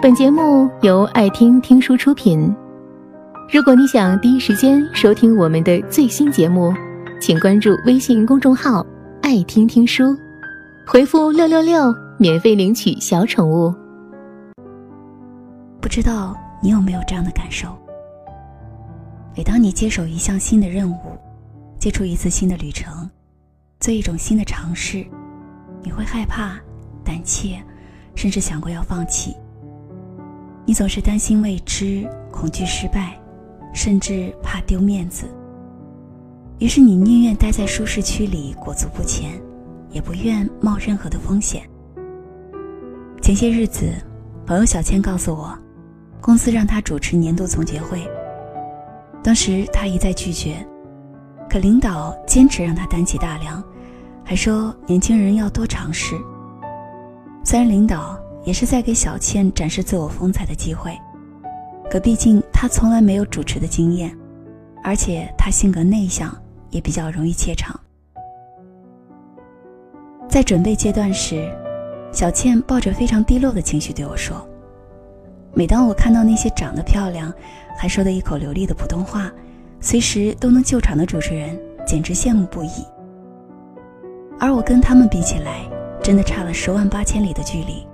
本节目由爱听听书出品。如果你想第一时间收听我们的最新节目，请关注微信公众号“爱听听书”，回复“六六六”免费领取小宠物。不知道你有没有这样的感受？每当你接手一项新的任务，接触一次新的旅程，做一种新的尝试，你会害怕、胆怯，甚至想过要放弃。你总是担心未知，恐惧失败，甚至怕丢面子。于是你宁愿待在舒适区里裹足不前，也不愿冒任何的风险。前些日子，朋友小千告诉我，公司让他主持年度总结会。当时他一再拒绝，可领导坚持让他担起大梁，还说年轻人要多尝试。虽然领导。也是在给小倩展示自我风采的机会，可毕竟她从来没有主持的经验，而且她性格内向，也比较容易怯场。在准备阶段时，小倩抱着非常低落的情绪对我说：“每当我看到那些长得漂亮，还说的一口流利的普通话，随时都能救场的主持人，简直羡慕不已。而我跟他们比起来，真的差了十万八千里的距离。”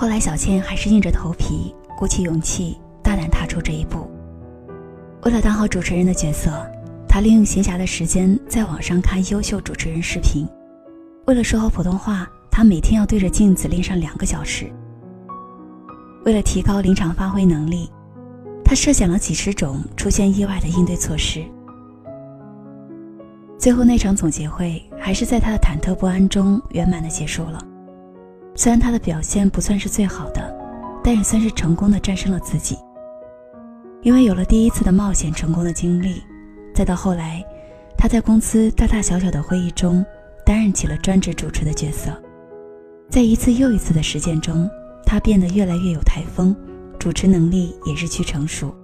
后来，小倩还是硬着头皮，鼓起勇气，大胆踏出这一步。为了当好主持人的角色，她利用闲暇的时间在网上看优秀主持人视频。为了说好普通话，她每天要对着镜子练上两个小时。为了提高临场发挥能力，她设想了几十种出现意外的应对措施。最后那场总结会，还是在她的忐忑不安中圆满的结束了。虽然他的表现不算是最好的，但也算是成功的战胜了自己。因为有了第一次的冒险成功的经历，再到后来，他在公司大大小小的会议中担任起了专职主持的角色。在一次又一次的实践中，他变得越来越有台风，主持能力也日趋成熟。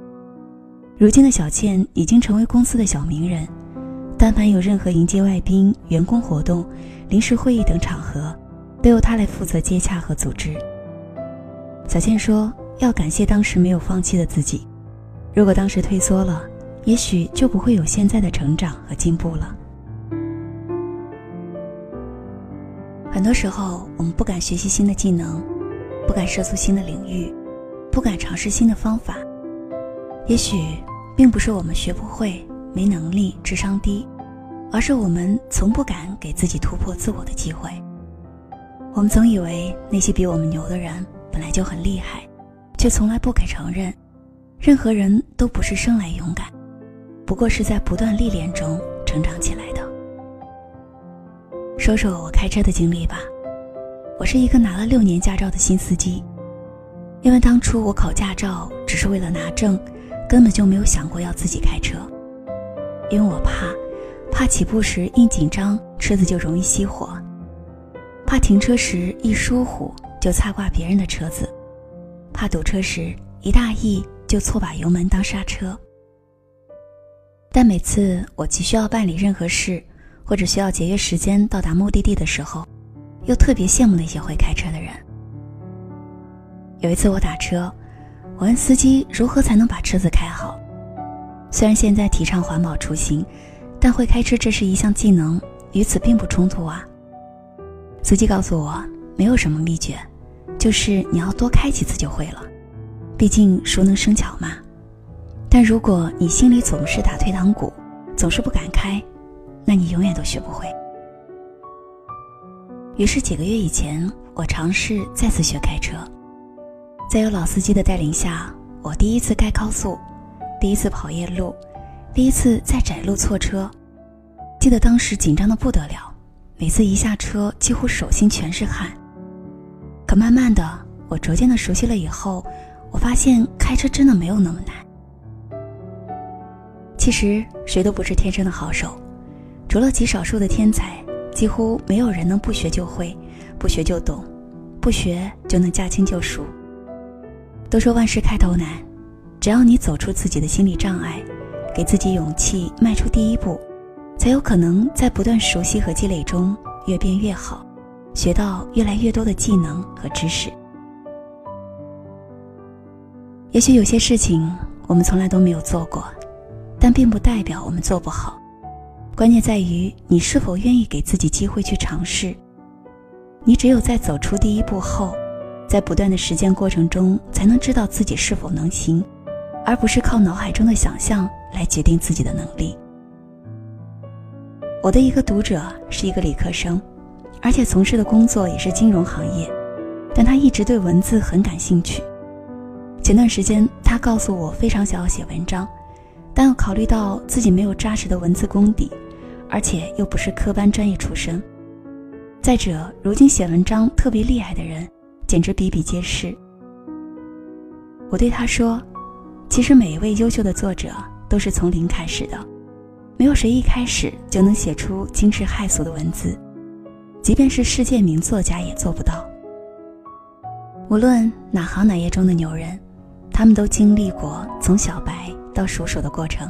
如今的小倩已经成为公司的小名人，但凡有任何迎接外宾、员工活动、临时会议等场合。都由他来负责接洽和组织。小倩说：“要感谢当时没有放弃的自己，如果当时退缩了，也许就不会有现在的成长和进步了。”很多时候，我们不敢学习新的技能，不敢涉足新的领域，不敢尝试新的方法，也许并不是我们学不会、没能力、智商低，而是我们从不敢给自己突破自我的机会。我们总以为那些比我们牛的人本来就很厉害，却从来不肯承认，任何人都不是生来勇敢，不过是在不断历练中成长起来的。说说我开车的经历吧，我是一个拿了六年驾照的新司机，因为当初我考驾照只是为了拿证，根本就没有想过要自己开车，因为我怕，怕起步时一紧张车子就容易熄火。怕停车时一疏忽就擦挂别人的车子，怕堵车时一大意就错把油门当刹车。但每次我急需要办理任何事，或者需要节约时间到达目的地的时候，又特别羡慕那些会开车的人。有一次我打车，我问司机如何才能把车子开好。虽然现在提倡环保出行，但会开车这是一项技能，与此并不冲突啊。司机告诉我，没有什么秘诀，就是你要多开几次就会了。毕竟熟能生巧嘛。但如果你心里总是打退堂鼓，总是不敢开，那你永远都学不会。于是几个月以前，我尝试再次学开车，在有老司机的带领下，我第一次开高速，第一次跑夜路，第一次在窄路错车。记得当时紧张的不得了。每次一下车，几乎手心全是汗。可慢慢的，我逐渐的熟悉了以后，我发现开车真的没有那么难。其实谁都不是天生的好手，除了极少数的天才，几乎没有人能不学就会，不学就懂，不学就能驾轻就熟。都说万事开头难，只要你走出自己的心理障碍，给自己勇气，迈出第一步。才有可能在不断熟悉和积累中越变越好，学到越来越多的技能和知识。也许有些事情我们从来都没有做过，但并不代表我们做不好。关键在于你是否愿意给自己机会去尝试。你只有在走出第一步后，在不断的实践过程中，才能知道自己是否能行，而不是靠脑海中的想象来决定自己的能力。我的一个读者是一个理科生，而且从事的工作也是金融行业，但他一直对文字很感兴趣。前段时间，他告诉我非常想要写文章，但要考虑到自己没有扎实的文字功底。而且又不是科班专业出身。再者，如今写文章特别厉害的人，简直比比皆是。我对他说：“其实每一位优秀的作者都是从零开始的，没有谁一开始就能写出惊世骇俗的文字，即便是世界名作家也做不到。无论哪行哪业中的牛人，他们都经历过从小白到熟手的过程。”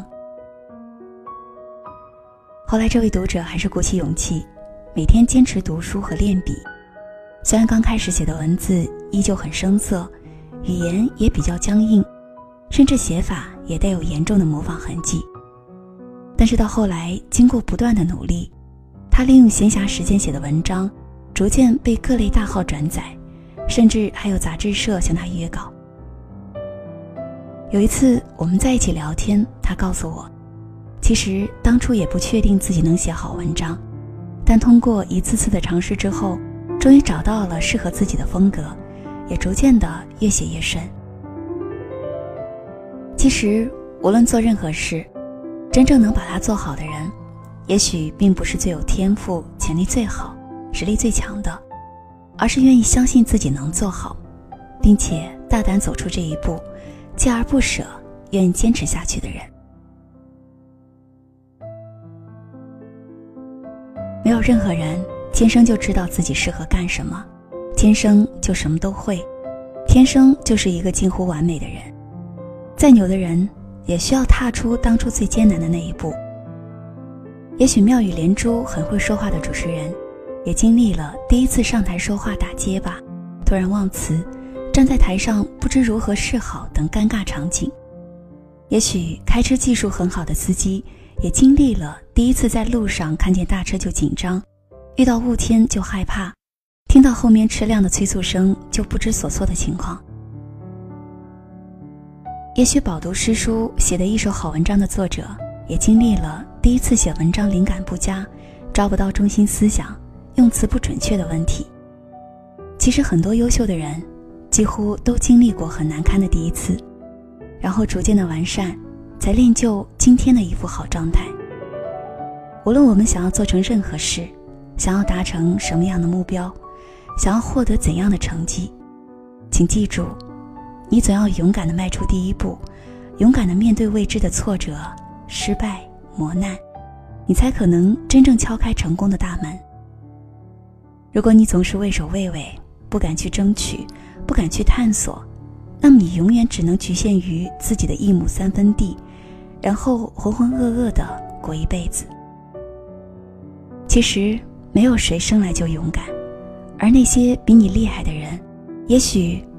后来，这位读者还是鼓起勇气，每天坚持读书和练笔。虽然刚开始写的文字依旧很生涩，语言也比较僵硬，甚至写法也带有严重的模仿痕迹。但是到后来，经过不断的努力，他利用闲暇时间写的文章，逐渐被各类大号转载，甚至还有杂志社向他约稿。有一次我们在一起聊天，他告诉我。其实当初也不确定自己能写好文章，但通过一次次的尝试之后，终于找到了适合自己的风格，也逐渐的越写越顺。其实无论做任何事，真正能把它做好的人，也许并不是最有天赋、潜力最好、实力最强的，而是愿意相信自己能做好，并且大胆走出这一步，锲而不舍、愿意坚持下去的人。没有任何人天生就知道自己适合干什么，天生就什么都会，天生就是一个近乎完美的人。再牛的人，也需要踏出当初最艰难的那一步。也许妙语连珠、很会说话的主持人，也经历了第一次上台说话打结巴、突然忘词、站在台上不知如何是好等尴尬场景。也许开车技术很好的司机。也经历了第一次在路上看见大车就紧张，遇到雾天就害怕，听到后面车辆的催促声就不知所措的情况。也许饱读诗书写的一手好文章的作者，也经历了第一次写文章灵感不佳，抓不到中心思想，用词不准确的问题。其实很多优秀的人，几乎都经历过很难堪的第一次，然后逐渐的完善。才练就今天的一副好状态。无论我们想要做成任何事，想要达成什么样的目标，想要获得怎样的成绩，请记住，你总要勇敢的迈出第一步，勇敢的面对未知的挫折、失败、磨难，你才可能真正敲开成功的大门。如果你总是畏首畏尾，不敢去争取，不敢去探索，那么你永远只能局限于自己的一亩三分地。然后浑浑噩噩的过一辈子。其实没有谁生来就勇敢，而那些比你厉害的人，也许